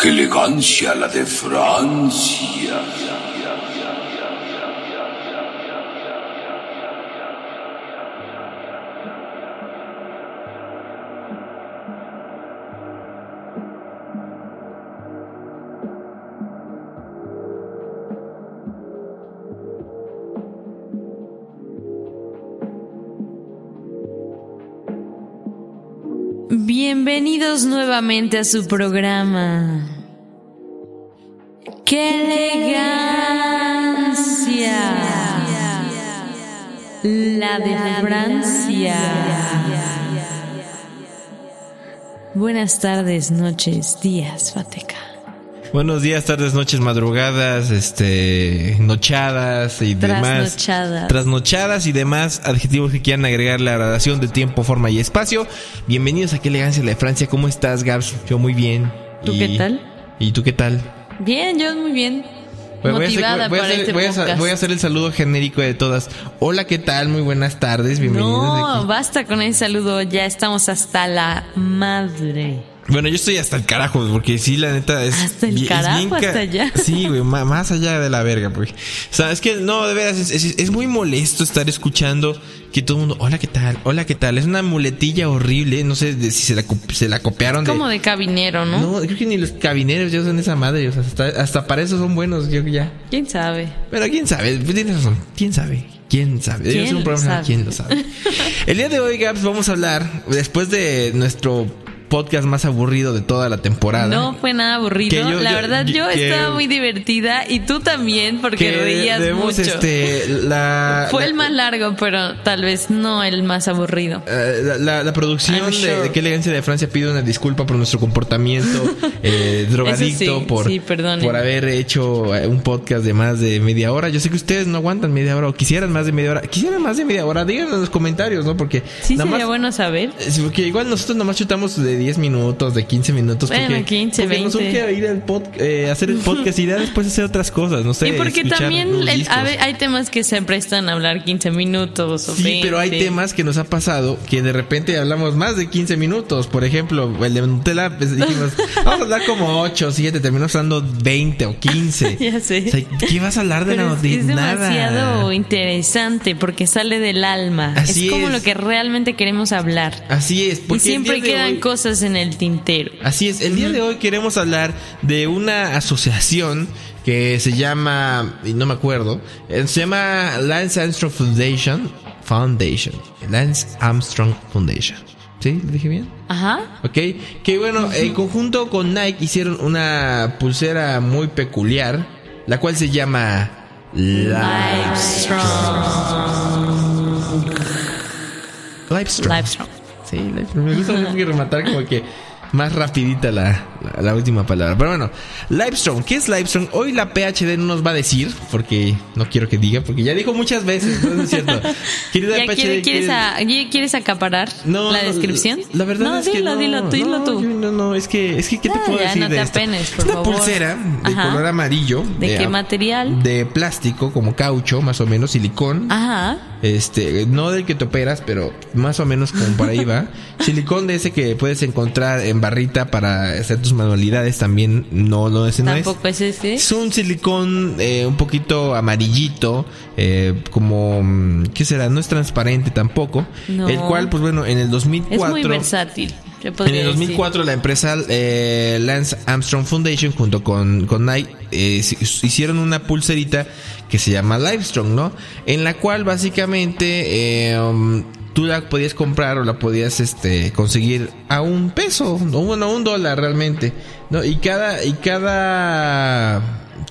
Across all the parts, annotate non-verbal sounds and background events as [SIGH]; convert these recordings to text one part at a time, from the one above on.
¡Qué elegancia la de Francia! Bienvenidos nuevamente a su programa. Buenas tardes, noches, días, Fateca. Buenos días, tardes, noches, madrugadas, este, nochadas y demás. Trasnochadas. Trasnochadas y demás adjetivos que quieran agregar la gradación de tiempo, forma y espacio. Bienvenidos a Qué elegancia la de Francia. ¿Cómo estás, Gabs? Yo muy bien. ¿Tú Y- qué tal? ¿Y tú qué tal? Bien, yo muy bien. Voy- a hacer- Motivada voy a para hacer- este voy a hacer- podcast. voy a hacer el saludo genérico de todas. Hola, ¿qué tal? Muy buenas tardes, bienvenidos. No, aquí. basta con ese saludo, ya estamos hasta la madre. Bueno, yo estoy hasta el carajo, porque sí, la neta es. Hasta el es carajo, ca- hasta allá. [LAUGHS] Sí, güey, más allá de la verga, güey. O sea, es que no, de veras, es, es- es muy molesto estar escuchando que todo el mundo, hola, ¿qué tal? Hola, ¿qué tal? Es una muletilla horrible, no sé de si se la, se la copiaron de. Como de cabinero, ¿no? No, creo que ni los cabineros ya usan esa madre, o sea, hasta, hasta para eso son buenos, yo que ya. ¿Quién sabe? Pero quién sabe, tienes razón, quién sabe. ¿Quién sabe? ¿Quién un lo sabe? ¿Quién lo sabe? El día de hoy, Gaps, vamos a hablar, después de nuestro podcast más aburrido de toda la temporada. No fue nada aburrido. Yo- la yo- verdad, yo que- estaba muy divertida y tú también, porque que reías debemos, mucho. este, la, Fue la- el más largo, pero tal vez no el más aburrido. eh, la, la- la producción de, de Qué elegancia de Francia pide una disculpa por nuestro comportamiento [LAUGHS] eh, drogadicto, sí, por, sí, por haber hecho eh, un podcast de más de media hora. Yo sé que ustedes no aguantan media hora o quisieran más de media hora. Quisieran más de media hora, díganlo en los comentarios, ¿no? Porque Sí, nada sería más- bueno saber. Porque igual nosotros nomás chutamos de 10 minutos, de 15 minutos. Bueno, porque, 15, porque nos 20. urge ir al pod- eh, hacer el podcast y después hacer otras cosas, no sé. y porque también el- hay temas que se prestan a hablar 15 minutos o Sí, 20. pero hay temas que nos ha pasado que de repente hablamos más de 15 minutos. Por ejemplo, el de Nutella, pues dijimos, [LAUGHS] vamos a hablar como 8 o 7, terminamos hablando 20 o 15. [LAUGHS] Ya sé. O sea, ¿qué vas a hablar de, Pero la, es, de es demasiado nada? interesante porque sale del alma. Así es como es. lo que realmente queremos hablar. Así es, Y porque el siempre quedan hoy- cosas en el tintero. Así es, el día de hoy queremos hablar de una asociación que se llama, y no me acuerdo, eh, se llama Lance Armstrong Foundation. Foundation. Lance Armstrong Foundation. ¿Sí? ¿Lo dije bien? Ajá. Ok, que bueno, en conjunto con Nike hicieron una pulsera muy peculiar, la cual se llama Livestrong. Livestrong. Sí. Me gusta rematar como que más rapidita la, la, la última palabra. Pero bueno, Livestrong, ¿qué es Livestrong? Hoy la PhD no nos va a decir, porque no quiero que diga, porque ya dijo muchas veces, no es cierto. [LAUGHS] Querida ¿Ya PhD, quiere- quieres, ¿quieres- a- ya quieres acaparar no, la no, descripción? La verdad no, es que dilo, no, dilo, dilo no, tú. yo- No, no, es que, es que, ¿qué te Ah, puedo ya, decir no de te esto? apenes, por es una favor. pulsera de Ajá. color amarillo. ¿De qué material? De plástico, como caucho, más o menos, silicón. Ajá. Este, no del que te operas, pero más o menos como por ahí va. [LAUGHS] Silicón de ese que puedes encontrar en barrita para hacer tus manualidades también. No, no, ese no es. Es ese. Es un silicón eh, un poquito amarillito, eh, como, mm, ¿qué será? No es transparente tampoco. No. El cual, pues bueno, en el Es 2004... muy versátil. En el decir. 2004 la empresa eh, Lance Armstrong Foundation junto con, con Nike eh, hicieron una pulserita que se llama Livestrong, ¿no? En la cual básicamente eh, um, tú la podías comprar o la podías este conseguir a un peso, o bueno, a un dólar realmente, ¿no? Y cada y cada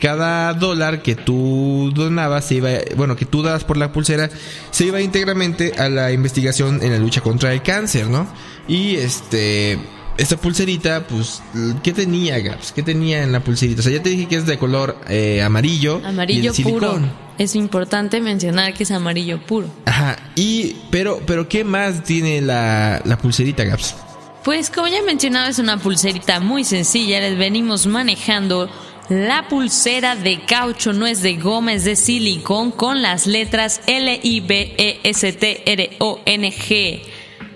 cada dólar que tú donabas se iba, bueno, que tú dabas por la pulsera, se iba íntegramente a la investigación en la lucha contra el cáncer, ¿no? Y este, esta pulserita, pues, ¿qué tenía, Gaps? ¿Qué tenía en la pulserita? O sea, ya te dije que es de color eh, amarillo. y Amarillo puro. Es importante mencionar que es amarillo puro. Ajá, y, pero, pero, ¿qué más tiene la, la pulserita, Gaps? Pues como ya mencionaba, es una pulserita muy sencilla. Les venimos manejando la pulsera de caucho, no es de goma, es de silicón con las letras L-I-B-E-S-T-R-O-N-G.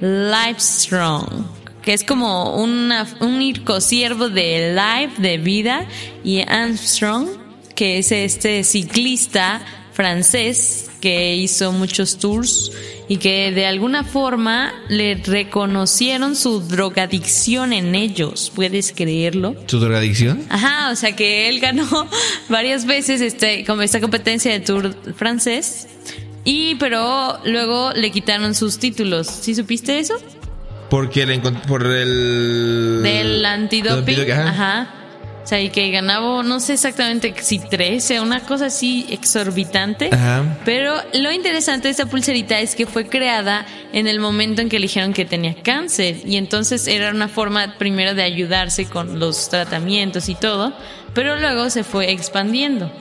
Livestrong. Que es como una, un ircosiervo de Life, de vida, y Armstrong, que es este ciclista francés que hizo muchos tours y que de alguna forma le reconocieron su drogadicción en ellos. ¿Puedes creerlo? ¿Su drogadicción? Ajá, o sea que él ganó [LAUGHS] varias veces este, como esta competencia de tour francés. Y pero luego le quitaron sus títulos. ¿Sí supiste eso? Porque le encont- por el... Del antidoping. del ajá. Ajá. O sea, y que ganaba, no sé exactamente si 13, una cosa así exorbitante. Ajá. Pero lo interesante de esta pulserita es que fue creada en el momento en que le dijeron que tenía cáncer. Y entonces era una forma primero de ayudarse con los tratamientos y todo. Pero luego se fue expandiendo.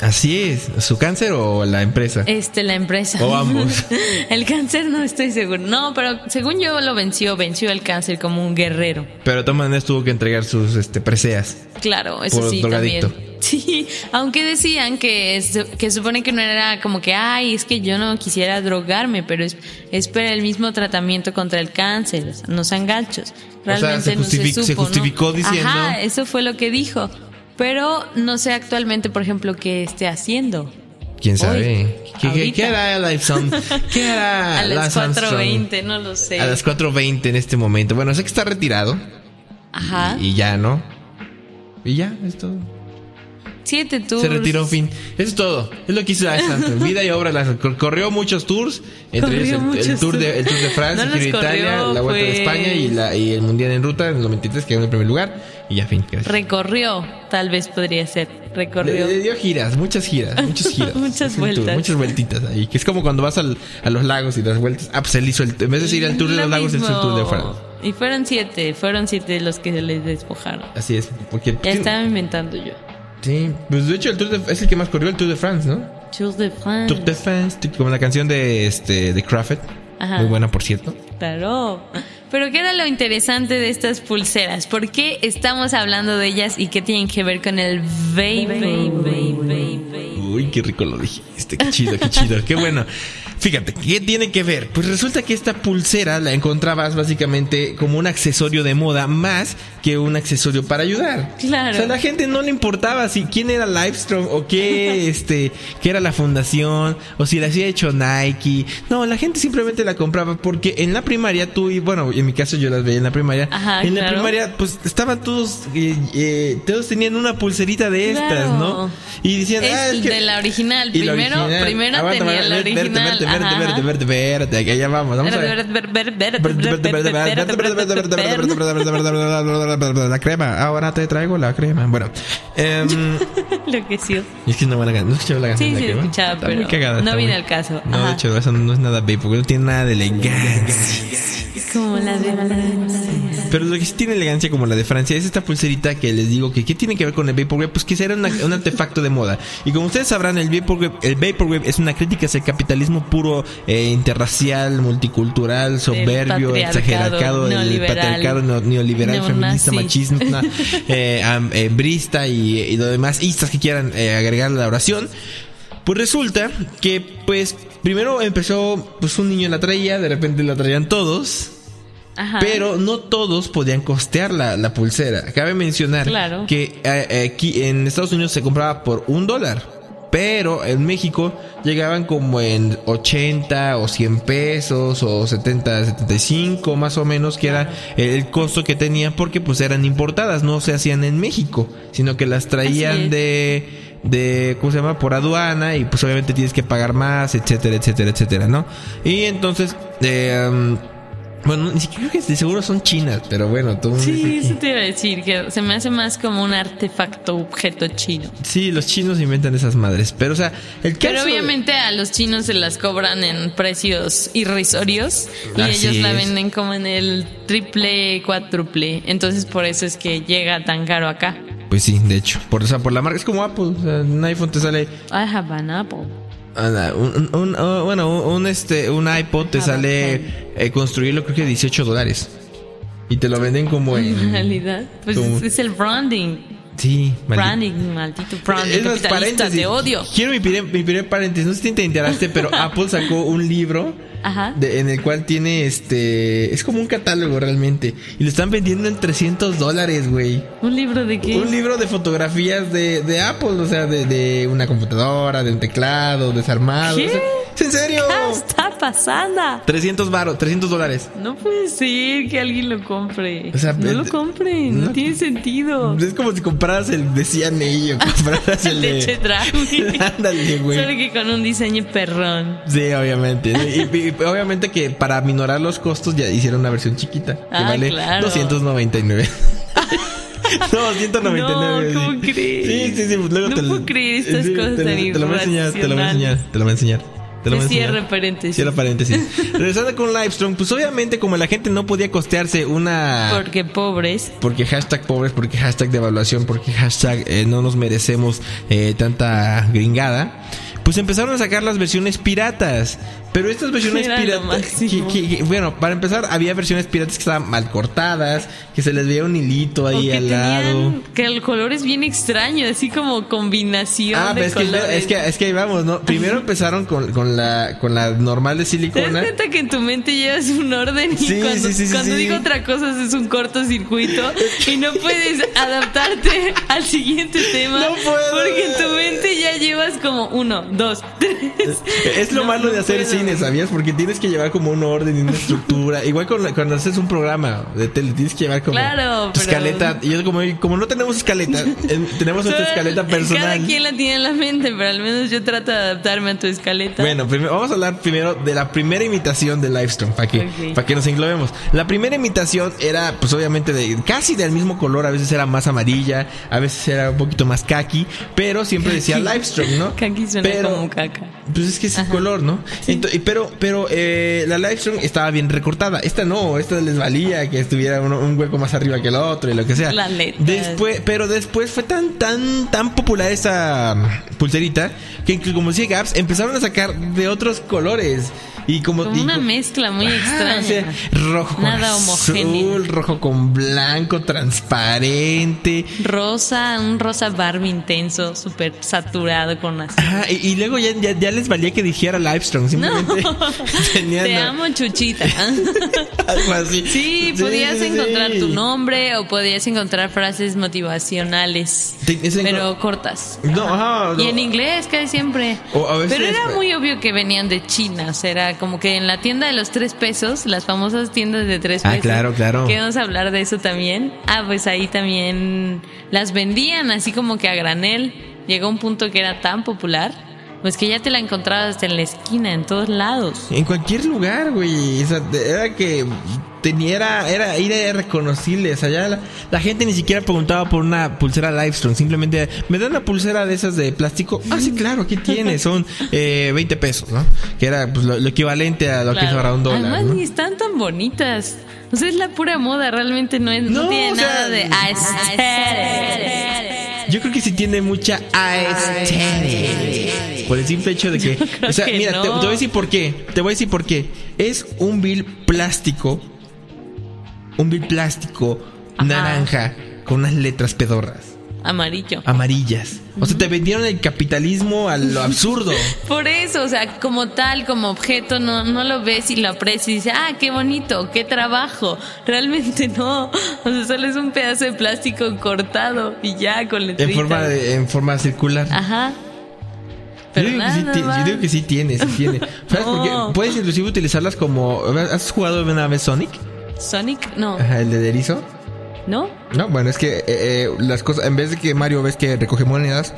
Así es. ¿Su cáncer o la empresa? Este, la empresa. O ambos. [LAUGHS] el cáncer no estoy seguro. No, pero según yo lo venció, venció el cáncer como un guerrero. Pero de todas maneras tuvo que entregar sus este, preseas. Claro, eso Por sí drogadicto. también. [LAUGHS] Sí, aunque decían que, que supone que no era como que, ay, es que yo no quisiera drogarme, pero es, es por el mismo tratamiento contra el cáncer, o sea, no sean gachos. sea, Realmente se no se supo, se ¿no? justificó diciendo- Ajá, eso fue lo que dijo. Pero no sé actualmente, por ejemplo, qué esté haciendo. ¿Quién sabe? ¿Qué, qué, ahorita. qué hará Lifeson? ¿Qué hará A las Lance Armstrong? 4.20, no lo sé. A las 4.20 en este momento. Bueno, sé que está retirado. Ajá. Y ya, ¿no? Y ya, es todo. Siete tours. Se retiró, fin. Eso es todo. Es lo que hizo Lance [LAUGHS] Armstrong. Vida y obra. Armstrong. Corrió muchos tours. Entre Corrió ellos el, el tour de, el Tour de Francia, No el Giro de los Italia, corrió, la Vuelta de fue- España y, la, y el Mundial en Ruta en el 93 que quedó en el primer lugar. Y ya, fin. Gracias. Recorrió, tal vez podría ser. Le, Recorrió. le dio giras, muchas giras, muchas giras. [LAUGHS] Muchas un tour, vueltas. muchas vueltitas ahí. Que es como cuando vas al- a los lagos y das vueltas. Ah, pues él hizo el. En vez de ir al tour de Lo los lagos, hizo el tour de. Francia. Y fueron siete, fueron siete los que se les despojaron. Así es. Porque. Ya estaba inventando yo. Sí, pues de hecho el tour de, es el que más corrió el Tour de France, ¿no? Tour de France. Tour de France, como la canción de este de Crawford. Ajá. Muy buena, por cierto. Claro. Pero ¿qué era lo interesante de estas pulseras? ¿Por qué estamos hablando de ellas y qué tienen que ver con el vape? Uy, qué rico lo dijiste. Qué chido, qué chido. Qué bueno. Fíjate, ¿qué tiene que ver? Pues resulta que esta pulsera la encontrabas básicamente como un accesorio de moda más que un accesorio para ayudar. Claro. O sea, a la gente no le importaba si quién era Livestrong o qué, [LAUGHS] este, qué era la fundación o si la había hecho Nike. No, la gente simplemente la compraba porque en la primaria tú y bueno, en mi caso yo las veía en la primaria. Ajá, en la primaria pues estaban todos, eh, eh, todos tenían una pulserita de estas. ¿no? Y decían, Es ah, es que de la original. Primero, primero Aguanta, tenía la original. Verte, verte, Ajá, verte, ajá. verte, verte, que allá vamos. Vamos a ver. La crema, ahora te traigo la crema. Bueno, em, Lo que sí. es que es una buena canción. ¿No escuchaba la canción Sí, sí, escuchaba, pero no viene al caso. No, de hecho, eso no es nada babe, porque no tiene nada de elegancia. Como la de Pero lo que sí tiene elegancia como la de Francia es esta pulserita que les digo que ¿qué tiene que ver con el Vaporwave? Pues que una- un artefacto de moda. Y como ustedes sabrán, el Vaporwave, el Vaporwave es una crítica hacia el capitalismo puro, eh, interracial, multicultural, soberbio, exagerado, el patriarcado neo- neoliberal, feminista, machista, [LAUGHS] eh, eh, brista y, y lo demás istas que quieran eh, agregar a la oración. Pues resulta que, pues, primero empezó, pues un niño la traía, de repente la traían todos. Ajá. Pero no todos podían costear la, la pulsera. Cabe mencionar Claro. que eh, aquí en Estados Unidos se compraba por un dólar. Pero en México llegaban como en 80 o 100 pesos o 70, 75 más o menos, que era el costo que tenían porque pues eran importadas, no se hacían en México, sino que las traían de, de, ¿cómo se llama? Por aduana y pues obviamente tienes que pagar más, etcétera, etcétera, etcétera, ¿no? Y entonces, eh, um, bueno, ni siquiera creo que de seguro son chinas, pero bueno, todo Sí, eso te iba a decir, que se me hace más como un artefacto, objeto chino. Sí, los chinos inventan esas madres, pero o sea, el caso... Pero obviamente a los chinos se las cobran en precios irrisorios y Así ellos la es. venden como en el triple, cuádruple. Entonces por eso es que llega tan caro acá. Pues sí, de hecho, por, o sea, por la marca, es como Apple, o sea, un iPhone te sale... I have an apple. Ah, Un, un- un- oh, bueno, un, un, este, un iPod te Ah, sale eh, construirlo creo que 18 dólares. Y te lo venden como En en... [LAUGHS] realidad, pues como- es, el branding. Sí. Branding, maldito branding. Es más, paréntesis. te odio. Quiero mi primer, mi primer paréntesis. No sé si te enteraste, pero [LAUGHS] Apple sacó un libro Ajá. de- en el cual tiene este. Es como un catálogo realmente. Y lo están vendiendo en 300 dólares, güey. ¿Un libro de qué? Un libro de fotografías de, de Apple, o sea, de, de una computadora, de un teclado, desarmado. ¿Qué? o sea, ¿es en serio? ¿Qué [LAUGHS] está pasando? 300 baros, 300 dólares. No puede ser que alguien lo compre. O sea, no lo compren, no, no- tiene sentido. Es como si compraras el de CNA o [LAUGHS] compraras el De Chedraui. [LAUGHS] Ándale, güey. Solo que con un diseño perrón. Sí, obviamente. Y- y obviamente que para minorar los costos ya hicieron una versión chiquita. Que Ah, vale claro. 299. [LAUGHS] no, 199. No, ¿cómo sí. crees? Sí, sí, sí. pues luego No te lo- puedo creer estas sí, cosas te tan Te lo voy a enseñar, te lo voy a enseñar, te lo voy a enseñar. Te lo voy a enseñar. Cierra paréntesis. Cierra paréntesis. [LAUGHS] Regresando con Livestrong, pues obviamente como la gente no podía costearse una... Porque pobres. Porque hashtag pobres, porque hashtag devaluación, porque hashtag eh, no nos merecemos eh, tanta gringada. Pues empezaron a sacar las versiones piratas. Pero estas versiones piratas. que- que- que- bueno, para empezar, había versiones piratas que estaban mal cortadas, que se les veía un hilito O ahí que al lado. que el color es bien extraño, así como combinación Ah, de pero es que, colores. es que es que ahí vamos, ¿no? Primero empezaron con, con la con la normal de ¿Te das silicona. cuenta que en tu mente llevas un orden y Sí, cuando, sí, sí, cuando digo otra cosa es un cortocircuito y no [LAUGHS] puedes adaptarte al siguiente tema No puedo. porque en tu mente ya llevas como uno, dos, tres. Es lo No, malo de hacer puedo. cine, ¿sabías? Porque tienes que llevar como un orden y una [LAUGHS] estructura. Igual la- cuando haces un programa de tele, tienes que llevar como Claro, tu pero- escaleta. Y yo como, como no tenemos escaleta, [LAUGHS] tenemos nuestra escaleta personal. Cada quien la tiene en la mente, pero al menos yo trato de adaptarme a tu escaleta. Bueno, primero, vamos a hablar primero de la primera imitación de Livestream, para que, para que nos englobemos. La primera imitación era, pues obviamente, de casi del mismo color, a veces era más amarilla, a veces era un poquito más kaki, pero siempre decía Livestream, ¿no? Kaki suena Pero- como caca. Pues es que es el color, ¿no? Ento- pero pero eh, la Livestream estaba bien recortada. Esta no, esta les valía que estuviera uno- un hueco más arriba que el otro y lo que sea. La. Después, pero después fue tan tan tan popular esa pulserita que incluso como decía Gaps empezaron a sacar de otros colores y como, Como y una mezcla muy Ajá, extraña. o sea, rojo con Nada homogéneo. azul, rojo con blanco, transparente. Rosa, un rosa Barbie intenso, súper saturado con azul. Ajá, y, y luego ya, ya, ya les valía que dijera Livestrong, simplemente [LAUGHS] tenían Te a- amo, Chuchita. [LAUGHS] algo así. Sí, podías sí, encontrar sí. tu nombre o podías encontrar frases motivacionales, pero cortas. No, ajá, no. Y en inglés casi siempre. O a veces- Pero era muy obvio que venían de China. O sea, era como que en la tienda de los tres pesos, las famosas tiendas de tres Ah, pesos. claro, claro. Que vamos a hablar de eso también. Ah, pues ahí también las vendían así como que a granel. Llegó un punto que era tan popular, pues que ya te la encontrabas en la esquina, en todos lados. En cualquier lugar, güey. O sea, era que tenía, era, era, era reconocible. O sea, ya la, la gente ni siquiera preguntaba por una pulsera Livestrong. Simplemente, ¿me dan una pulsera de esas de plástico? Ah, sí, claro, aquí tiene. [LAUGHS] Son eh, 20 pesos, ¿no? Que era pues, lo, lo equivalente a lo que es Claro. ahora un dólar, Además, ¿no? ni están tan bonitas. O sea, es la pura moda, realmente no, es, no, No, tiene o sea, nada de [LAUGHS] aesthetic. Yo creo que sí tiene mucha aesthetic. Por el simple hecho de que. O sea, que mira, te, voy a decir por qué. Te voy a decir por qué. Es un bill plástico. Un bill plástico Ajá. naranja con unas letras pedorras. Amarillo. Amarillas. O sea, te vendieron el capitalismo a lo absurdo. [LAUGHS] Por eso, o sea, como tal, como objeto, no, no lo ves y lo aprecias y dices, ah, qué bonito, qué trabajo. Realmente [LAUGHS] no. O sea, solo es un pedazo de plástico cortado y ya con En letritas. forma, de- en forma circular. Ajá. Yo Pero digo, que nada sí yo digo que sí tiene, sí tiene. [LAUGHS] ¿Sabes por qué? No. Puedes inclusive utilizarlas como... ¿Has jugado una vez Sonic? Sonic, no. Ajá, el de erizo. ¿No? No, bueno, es que eh, eh, las cosas, en vez de que Mario ves que recoge monedas,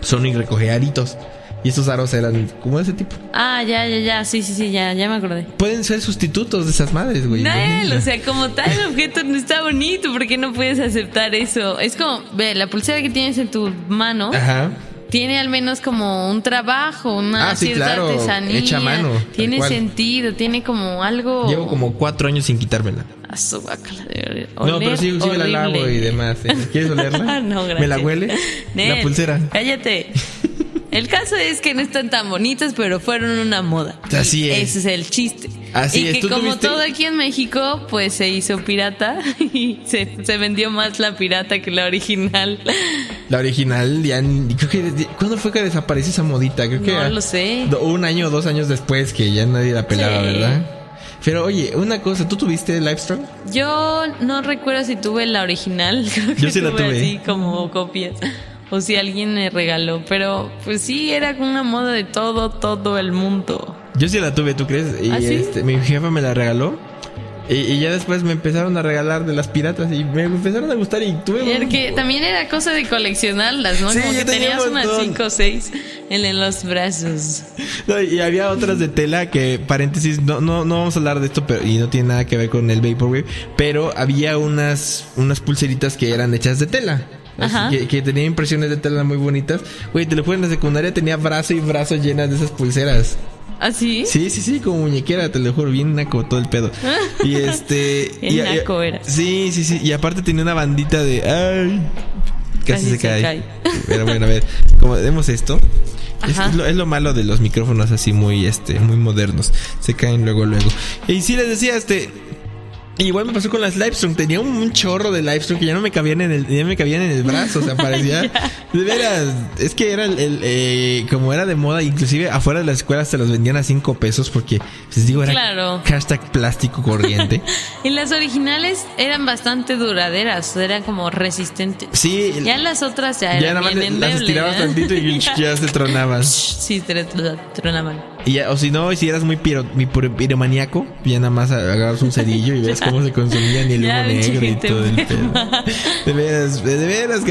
Sonic recoge aritos. Y esos aros eran como de ese tipo. Ah, ya, ya, ya. Sí, sí, sí, ya, ya me acordé. Pueden ser sustitutos de esas madres, güey. Nael, o sea, como tal el objeto no está bonito, ¿por qué no puedes aceptar eso? Es como, ve, la pulsera que tienes en tu mano Ajá. Tiene al menos como un trabajo, una Ah, sí, cierta claro, artesanía. hecha mano, Tiene sentido, tiene como algo. Llevo como cuatro años sin quitármela. A su guácala, de no, pero oler sí, sí me la lavo y demás. ¿eh? ¿Quieres olerla? [LAUGHS] no, gracias. ¿Me la huele? Nel, La pulsera. Cállate. [LAUGHS] El caso es que no están tan bonitas, pero fueron una moda. Así es. Ese es el chiste. Así y es. que ¿Tú como tuviste? todo aquí en México, pues se hizo pirata [LAUGHS] y se, se vendió más la pirata que la original. La original, ya, creo que, ¿cuándo fue que desapareció esa modita? Creo que No lo sé. un año o dos años después que ya nadie la pelaba, Sí. ¿verdad? Pero oye, una cosa, ¿tú tuviste Livestrong? Yo no recuerdo si tuve la original. [LAUGHS] Creo que Yo sí la tuve tuve. así como copias. O si alguien me regaló. Pero pues sí, era una moda de todo, todo el mundo. Yo sí la tuve, ¿tú crees? Y ¿Ah, sí? este, mi jefa me la regaló. Y, y ya después me empezaron a regalar de las piratas y me empezaron a gustar y tuve... Y era que también era cosa de coleccionarlas, ¿no? Sí, como yo que tenía tenías un unas montón. 5 o 6 en, en los brazos. No, y había otras de tela que, paréntesis, no, no, no vamos a hablar de esto, pero, y no tiene nada que ver con el Vaporwave, pero había unas, unas pulseritas que eran hechas de tela. Así. Que, que tenían impresiones de tela muy bonitas. Güey, te lo juro, en la secundaria tenía brazo y brazo llenas de esas pulseras. ¿Así? Sí, sí, sí, como muñequera, te lo juro, bien naco todo el pedo. [LAUGHS] Y este. Bien y- naco era. Sí, sí, sí. Y aparte tenía una bandita de. ¡Ay! Casi, Casi se, se cae. cae. [LAUGHS] Pero bueno, a ver, como vemos esto. Es, lo, es lo malo de los micrófonos así muy, este, muy modernos. Se caen luego, luego. Y sí les decía, este. Igual me pasó con las Livestrong. Tenía un, chorro de Livestrong que ya no me cabían en el, ya me cabían en el brazo. O sea, parecía. [LAUGHS] De veras. Es que era el, el, eh, como era de moda, inclusive afuera de las escuelas te los vendían a cinco pesos porque, les digo, era Claro. hashtag plástico corriente. [LAUGHS] Y las originales eran bastante duraderas, eran como resistentes. Sí, Ya las otras ya, ya eran nada más bien las estirabas ¿eh? tantito y ya se tronaban. [LAUGHS] Sí, tr- tronaban. Y ya- o si no, si eras muy piro, piromaniaco, ya nada más agarras un cerillo y ves [LAUGHS] cómo se consumían y el humo negro y todo el pedo. [LAUGHS] De veras, de veras,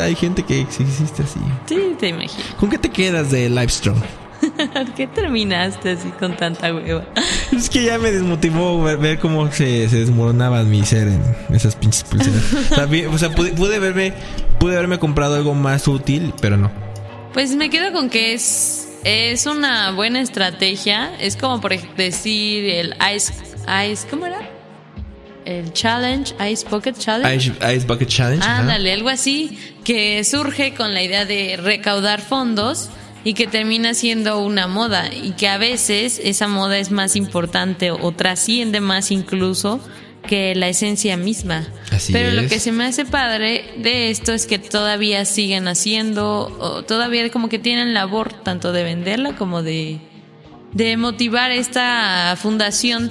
hay gente que existe así. Sí, te imagino. ¿Con qué te quedas de Livestrong? [LAUGHS] ¿Por qué terminaste así con tanta hueva? Es que ya me desmotivó ver, ver cómo se, se desmoronaba mi ser en esas pinches pulseras. O sea, o sea, pude, pude verme, pude haberme comprado algo más útil, pero no. Pues me quedo con que es, es una buena estrategia. Es como por decir el Ice, Ice, ¿cómo era? El Challenge, Ice Pocket Challenge. Ice, Ice Bucket Challenge. algo así, que surge con la idea de recaudar fondos y que termina siendo una moda y que a veces esa moda es más importante o trasciende más incluso que la esencia misma. Así Pero lo que se me hace padre de esto es que todavía siguen haciendo, o todavía como que tienen labor tanto de venderla como de, de motivar esta fundación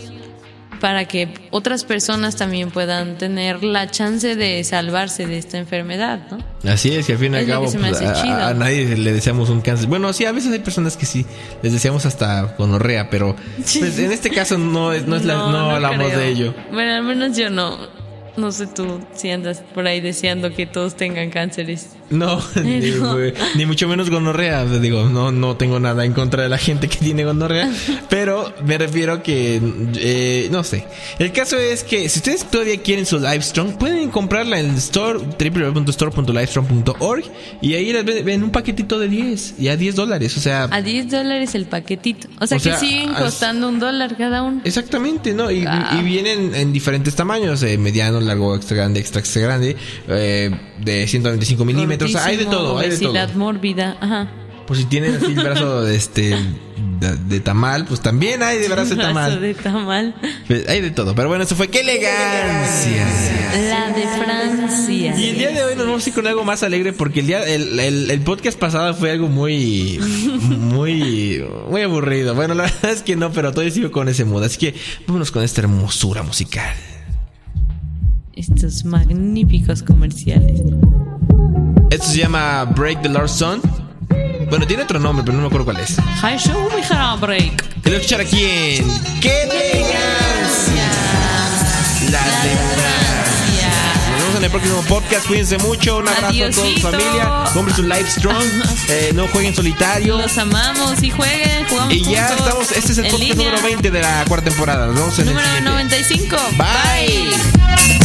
para que otras personas también puedan tener la chance de salvarse de esta enfermedad, ¿no? Así es, que al fin y al cabo pues, a, nadie le deseamos un cáncer. Bueno, sí, a veces hay personas que sí les deseamos hasta gonorrea, pero pues, en este caso no es, no es la, [LAUGHS] no, hablamos creo. de ello. Bueno, al menos yo no. No sé tú si andas por ahí deseando que todos tengan cánceres. No, [LAUGHS] ni, Pero- ni mucho menos gonorrea. Digo, no, no tengo nada en contra de la gente que tiene gonorrea, [LAUGHS] pero me refiero a que, eh, no sé. El caso es que si ustedes todavía quieren su Livestrong, pueden comprarla en el store, www.store.livestrong.org, y ahí las ven, un paquetito de 10, y a 10 dólares, o sea... A 10 dólares el paquetito. O sea O sea, que siguen as- costando un dólar cada uno. Exactamente, ¿no? Y, y vienen en diferentes tamaños, eh, mediano, largo, extra grande, extra, extra grande, eh, de 125 milímetros, o sea, hay de todo, hay de todo. Mórbida. Ajá. Pues si tienen así el brazo de este de, de tamal, pues también hay de brazo de [LAUGHS] tamal. de tamal. Pues, hay de todo. Pero bueno, eso fue qué elegancia. La de Francia. Y el día de hoy nos vamos a ir con algo más alegre porque el día el, el, el podcast pasado fue algo muy muy muy aburrido. Bueno, la verdad es que no, pero todavía sigo con ese mood. Así que vámonos con esta hermosura musical. Estos magníficos comerciales. Esto se llama Break the Lord Son. Bueno, tiene otro nombre, pero no me acuerdo cuál es. High Show mi break. Te lo escuchar aquí en ¡Qué elegancia! La de Francia. Nos vemos en el próximo podcast. Cuídense mucho. Un abrazo a toda su familia. Compren su live strong. [LAUGHS] Eh, no jueguen solitario. Los amamos y jueguen, jugamos Y ya juntos, estamos. Este es el podcast línea. número 20 de la cuarta temporada. Nos vemos en Número el siguiente. 95. Bye.